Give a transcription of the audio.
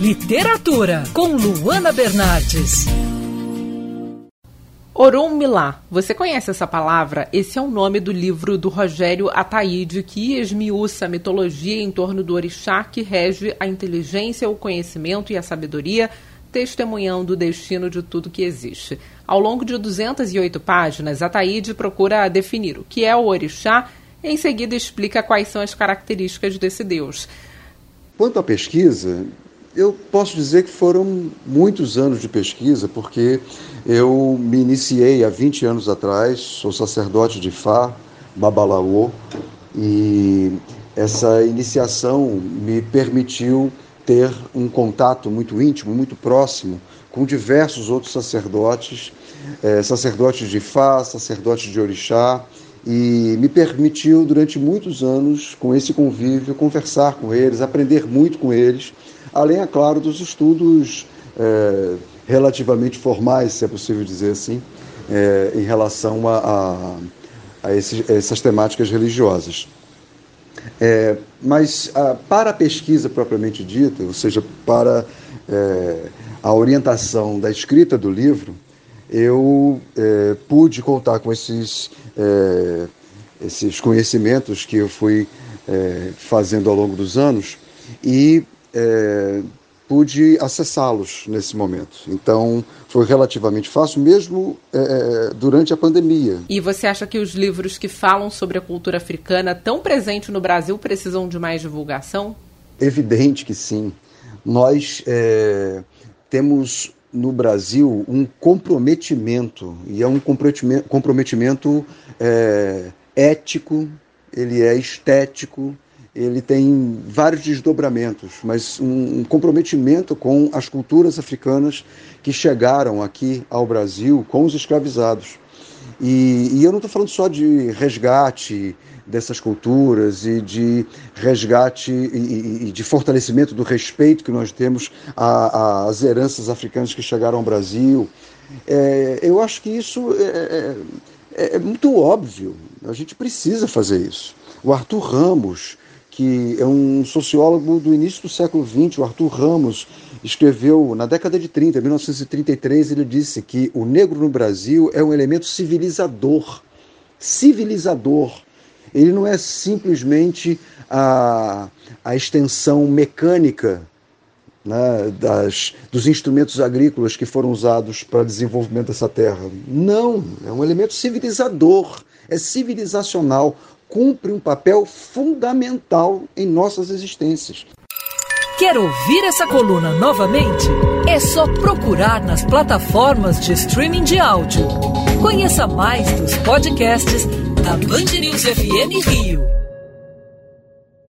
Literatura, com Luana Bernardes. Orum Milá. Você conhece essa palavra? Esse é o nome do livro do Rogério Ataíde, que esmiuça a mitologia em torno do orixá que rege a inteligência, o conhecimento e a sabedoria, testemunhando o destino de tudo que existe. Ao longo de 208 páginas, Ataíde procura definir o que é o orixá e em seguida explica quais são as características desse deus. Quanto à pesquisa, eu posso dizer que foram muitos anos de pesquisa, porque eu me iniciei há 20 anos atrás, sou sacerdote de Fá, Babalaô, e essa iniciação me permitiu ter um contato muito íntimo, muito próximo com diversos outros sacerdotes, eh, sacerdotes de Fá, sacerdotes de Orixá, e me permitiu durante muitos anos, com esse convívio, conversar com eles, aprender muito com eles além, é claro, dos estudos é, relativamente formais, se é possível dizer assim, é, em relação a, a, a, esses, a, essas temáticas religiosas. É, mas para a pesquisa propriamente dita, ou seja, para é, a orientação da escrita do livro, eu é, pude contar com esses, é, esses conhecimentos que eu fui fazendo ao longo dos anos e é, pude acessá-los nesse momento. Então, foi relativamente fácil, mesmo é, é, durante a pandemia. E você acha que os livros que falam sobre a cultura africana, tão presente no Brasil, precisam de mais divulgação? Evidente que sim. Nós é, temos no Brasil um comprometimento, e é um comprometimento, comprometimento é, ético, ele é estético, ele tem vários desdobramentos, mas um, comprometimento com as culturas africanas que chegaram aqui ao Brasil com os escravizados. E, e eu não estou falando só de resgate dessas culturas e de resgate e, e de fortalecimento do respeito que nós temos às heranças africanas que chegaram ao Brasil. É, eu acho que isso é, é, é muito óbvio. A gente precisa fazer isso. O Arthur Ramos, que é um sociólogo do início do século XX, o Arthur Ramos, escreveu na década de 30, 1933, ele disse que o negro no Brasil é um elemento civilizador. Civilizador. Ele não é simplesmente a, a extensão mecânica né, das, dos instrumentos agrícolas que foram usados para o desenvolvimento dessa terra. Não, é um elemento civilizador, é civilizacional cumpre um papel fundamental em nossas existências. Quer ouvir essa coluna novamente? É só procurar nas plataformas de streaming de áudio. Conheça mais dos podcasts da Band News FM Rio.